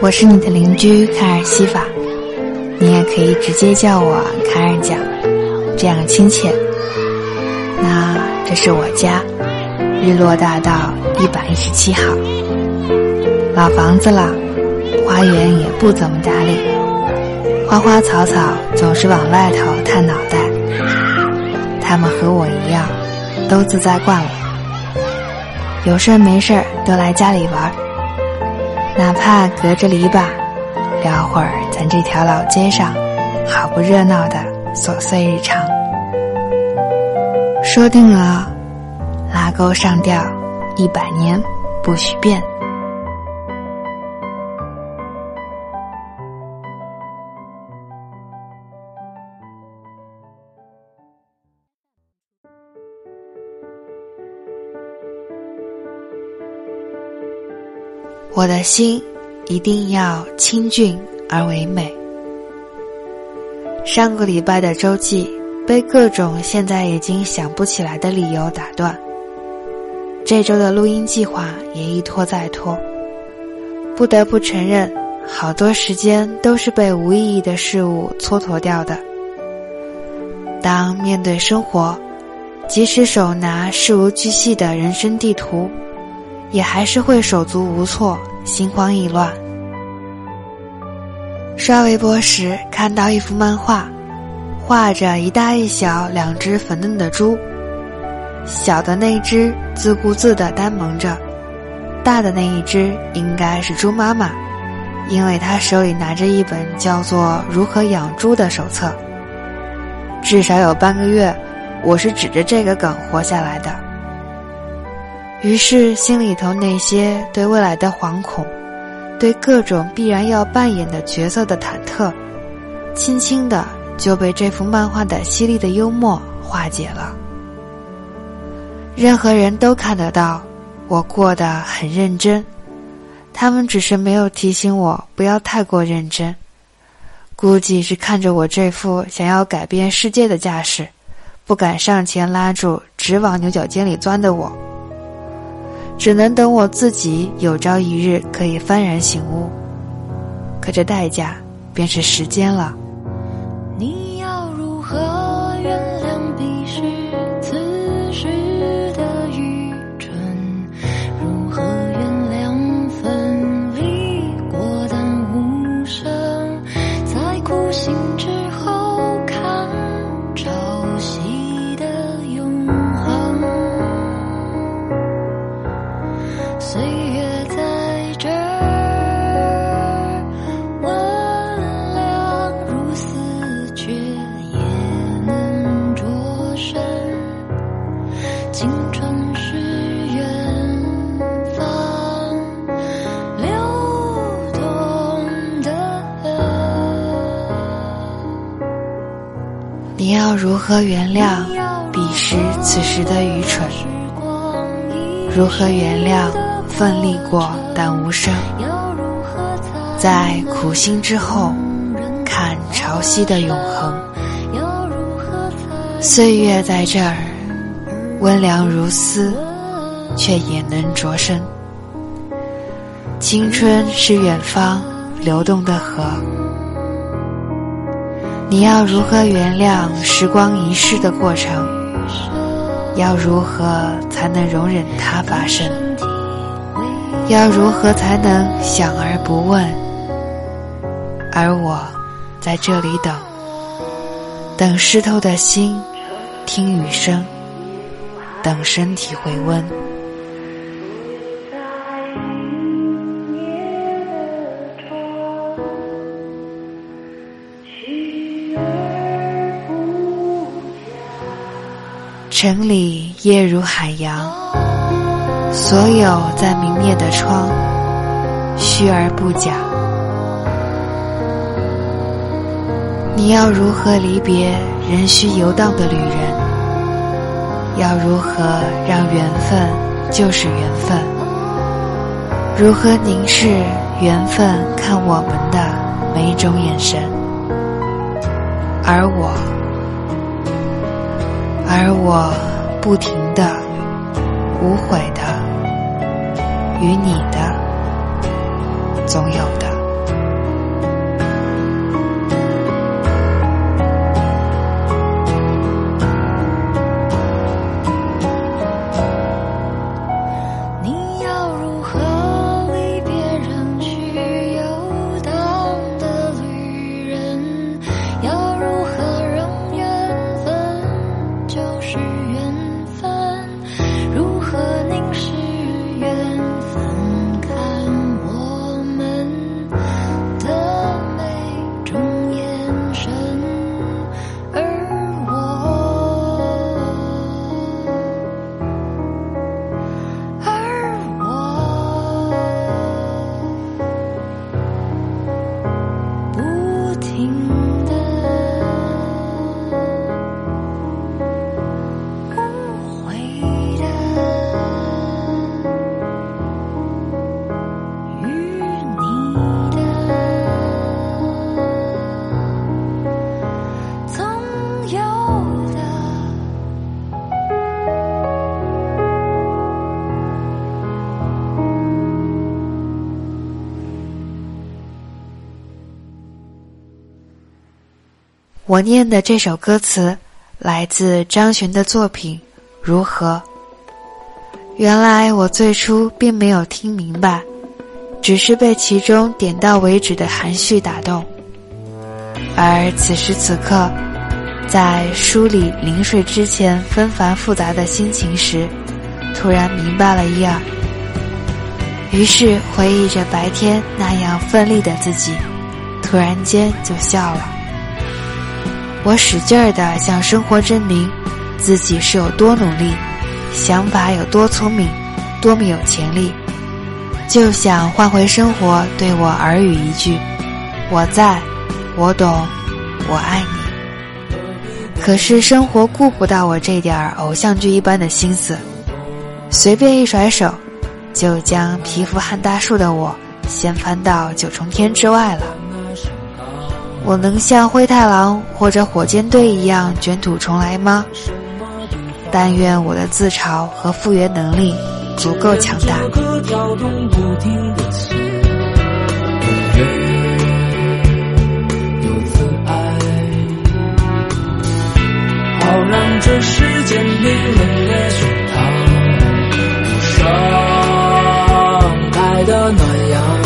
我是你的邻居卡尔西法，你也可以直接叫我卡尔讲，这样亲切。那这是我家，日落大道一百一十七号，老房子了，花园也不怎么打理，花花草草总是往外头探脑袋。他们和我一样，都自在惯了，有事没事都来家里玩。哪怕隔着篱笆，聊会儿咱这条老街上好不热闹的琐碎日常。说定了，拉钩上吊，一百年不许变。我的心一定要清俊而唯美。上个礼拜的周记被各种现在已经想不起来的理由打断，这周的录音计划也一拖再拖。不得不承认，好多时间都是被无意义的事物蹉跎掉的。当面对生活，即使手拿事无巨细的人生地图。也还是会手足无措、心慌意乱。刷微博时看到一幅漫画，画着一大一小两只粉嫩的猪，小的那只自顾自地呆萌着，大的那一只应该是猪妈妈，因为她手里拿着一本叫做《如何养猪》的手册。至少有半个月，我是指着这个梗活下来的。于是，心里头那些对未来的惶恐，对各种必然要扮演的角色的忐忑，轻轻的就被这幅漫画的犀利的幽默化解了。任何人都看得到，我过得很认真，他们只是没有提醒我不要太过认真。估计是看着我这副想要改变世界的架势，不敢上前拉住直往牛角尖里钻的我。只能等我自己有朝一日可以幡然醒悟，可这代价便是时间了。你如何原谅彼时此时的愚蠢？如何原谅奋力过但无声？在苦心之后，看潮汐的永恒。岁月在这儿温凉如丝，却也能灼身。青春是远方流动的河。你要如何原谅时光遗逝的过程？要如何才能容忍它发生？要如何才能想而不问？而我在这里等，等湿透的心听雨声，等身体回温。城里夜如海洋，所有在明灭的窗，虚而不假。你要如何离别仍需游荡的旅人？要如何让缘分就是缘分？如何凝视缘分看我们的每一种眼神？而我。而我不停的、无悔的、与你的，总有的。我念的这首歌词，来自张悬的作品《如何》。原来我最初并没有听明白，只是被其中点到为止的含蓄打动。而此时此刻，在梳理临睡之前纷繁复杂的心情时，突然明白了一二。于是回忆着白天那样奋力的自己，突然间就笑了。我使劲儿地向生活证明，自己是有多努力，想法有多聪明，多么有潜力，就想换回生活对我耳语一句：“我在，我懂，我爱你。”可是生活顾不到我这点儿偶像剧一般的心思，随便一甩手，就将皮肤撼大树的我掀翻到九重天之外了。我能像灰太狼或者火箭队一样卷土重来吗？但愿我的自嘲和复原能力足够强大。好让这世间冰冷的胸膛盛开的暖阳。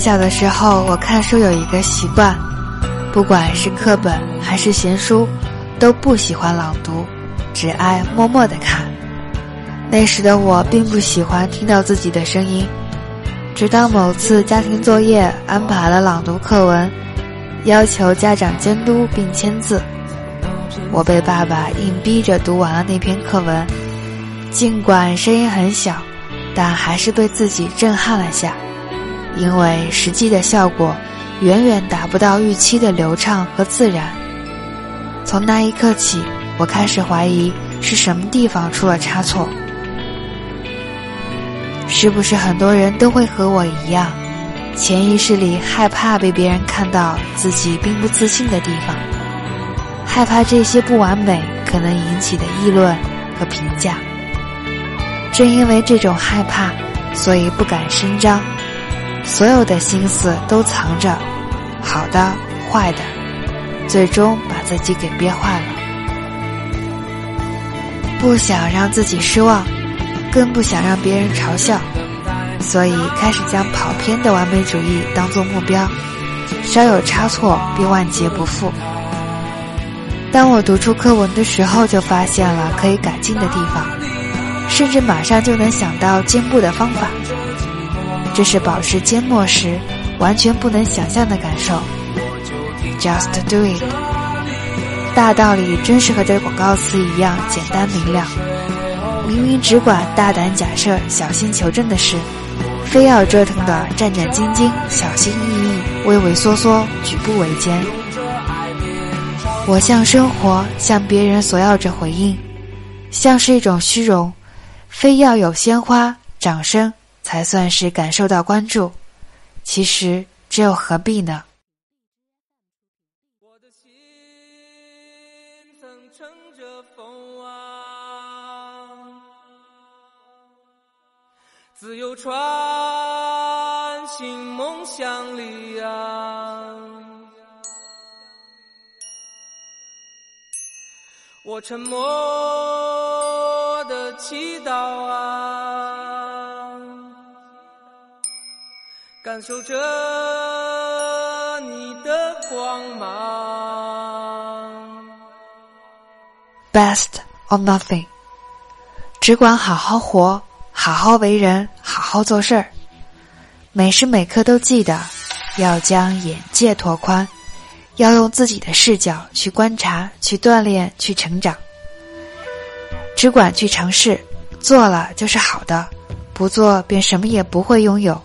小的时候，我看书有一个习惯，不管是课本还是闲书，都不喜欢朗读，只爱默默的看。那时的我并不喜欢听到自己的声音，直到某次家庭作业安排了朗读课文，要求家长监督并签字，我被爸爸硬逼着读完了那篇课文，尽管声音很小，但还是被自己震撼了下。因为实际的效果远远达不到预期的流畅和自然。从那一刻起，我开始怀疑是什么地方出了差错。是不是很多人都会和我一样，潜意识里害怕被别人看到自己并不自信的地方，害怕这些不完美可能引起的议论和评价。正因为这种害怕，所以不敢声张。所有的心思都藏着，好的、坏的，最终把自己给憋坏了。不想让自己失望，更不想让别人嘲笑，所以开始将跑偏的完美主义当做目标，稍有差错便万劫不复。当我读出课文的时候，就发现了可以改进的地方，甚至马上就能想到进步的方法。这是保持缄默时完全不能想象的感受。Just do it，大道理真是和这广告词一样简单明了。明明只管大胆假设、小心求证的事，非要折腾的战战兢兢、小心翼翼、畏畏缩缩、举步维艰。我向生活、向别人索要着回应，像是一种虚荣，非要有鲜花、掌声才算是感受到关注。其实这又何必呢？我的心曾乘着风啊，自由穿行梦想里啊，我沉默的祈祷啊，感受着你的光芒。Best or nothing，只管好好活，好好为人，好好做事儿。每时每刻都记得要将眼界拓宽，要用自己的视角去观察、去锻炼、去成长。只管去尝试，做了就是好的，不做便什么也不会拥有。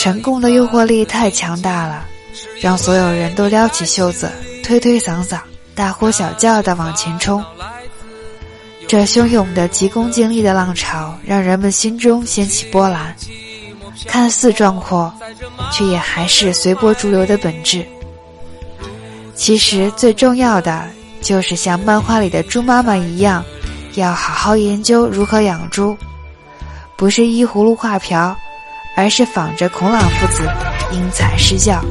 成功的诱惑力太强大了，让所有人都撩起袖子，推推搡搡。大呼小叫的往前冲，这汹涌的急功近利的浪潮，让人们心中掀起波澜。看似壮阔，却也还是随波逐流的本质。其实最重要的，就是像漫画里的猪妈妈一样，要好好研究如何养猪，不是依葫芦画瓢，而是仿着孔老夫子因材施教。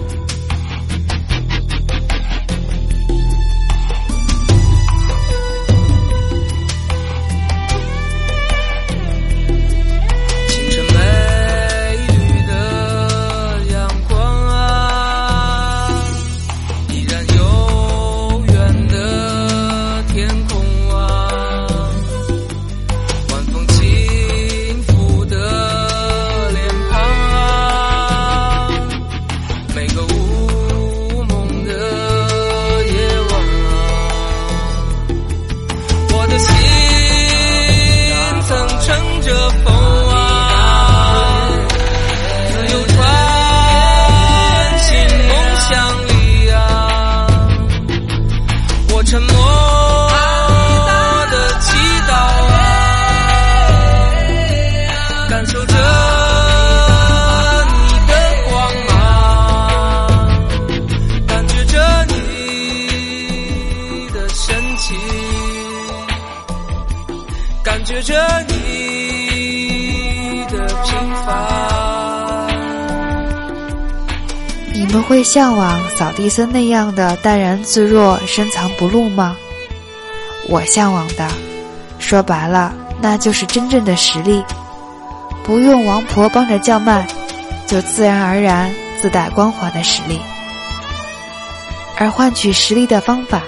感觉着你的平凡。你们会向往扫地僧那样的淡然自若、深藏不露吗？我向往的，说白了，那就是真正的实力，不用王婆帮着叫卖，就自然而然自带光环的实力。而换取实力的方法，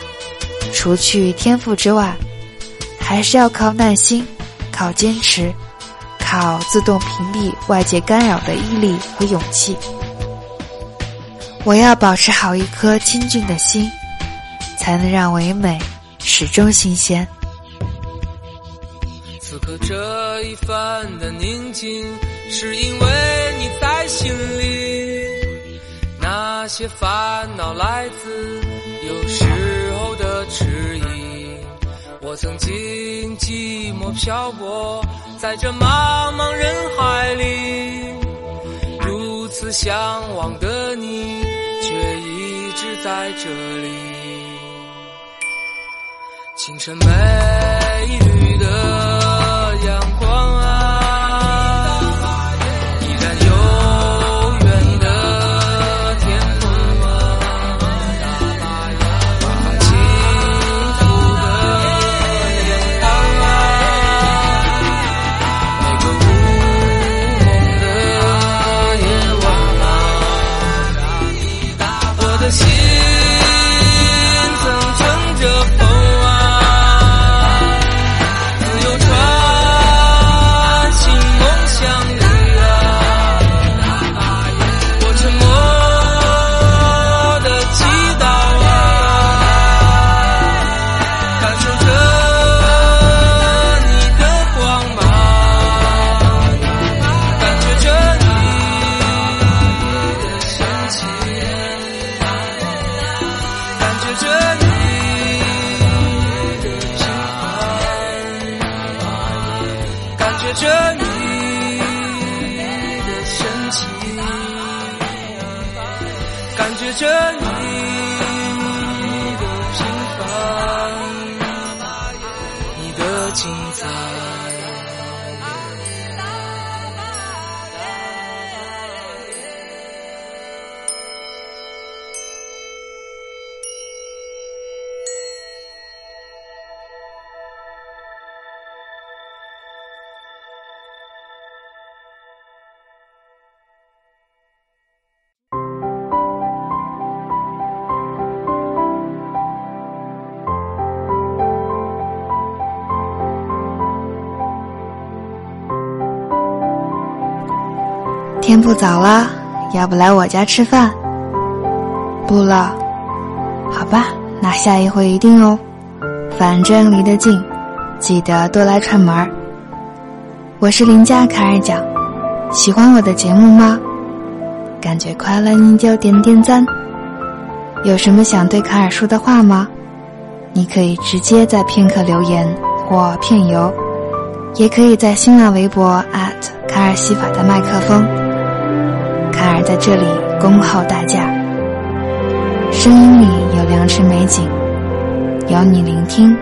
除去天赋之外，还是要靠耐心、靠坚持、靠自动屏蔽外界干扰的毅力和勇气。我要保持好一颗清净的心，才能让唯美始终新鲜。此刻这一番的宁静，是因为你在心里。那些烦恼来自有时候的迟疑。我曾经寂寞漂泊在这茫茫人海里，如此向往的你，却一直在这里。清晨美丽的天不早了，要不来我家吃饭？不了，好吧，那下一回一定哦。反正离得近，记得多来串门儿。我是邻家卡尔讲，喜欢我的节目吗？感觉快乐你就点点赞。有什么想对卡尔说的话吗？你可以直接在片刻留言或片邮，也可以在新浪微博卡尔西法的麦克风。在这里恭候大驾。声音里有良辰美景，有你聆听，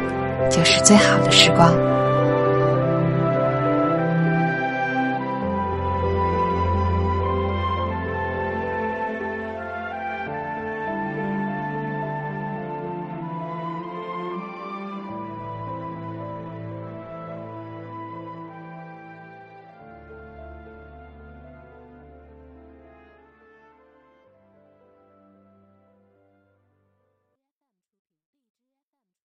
就是最好的时光。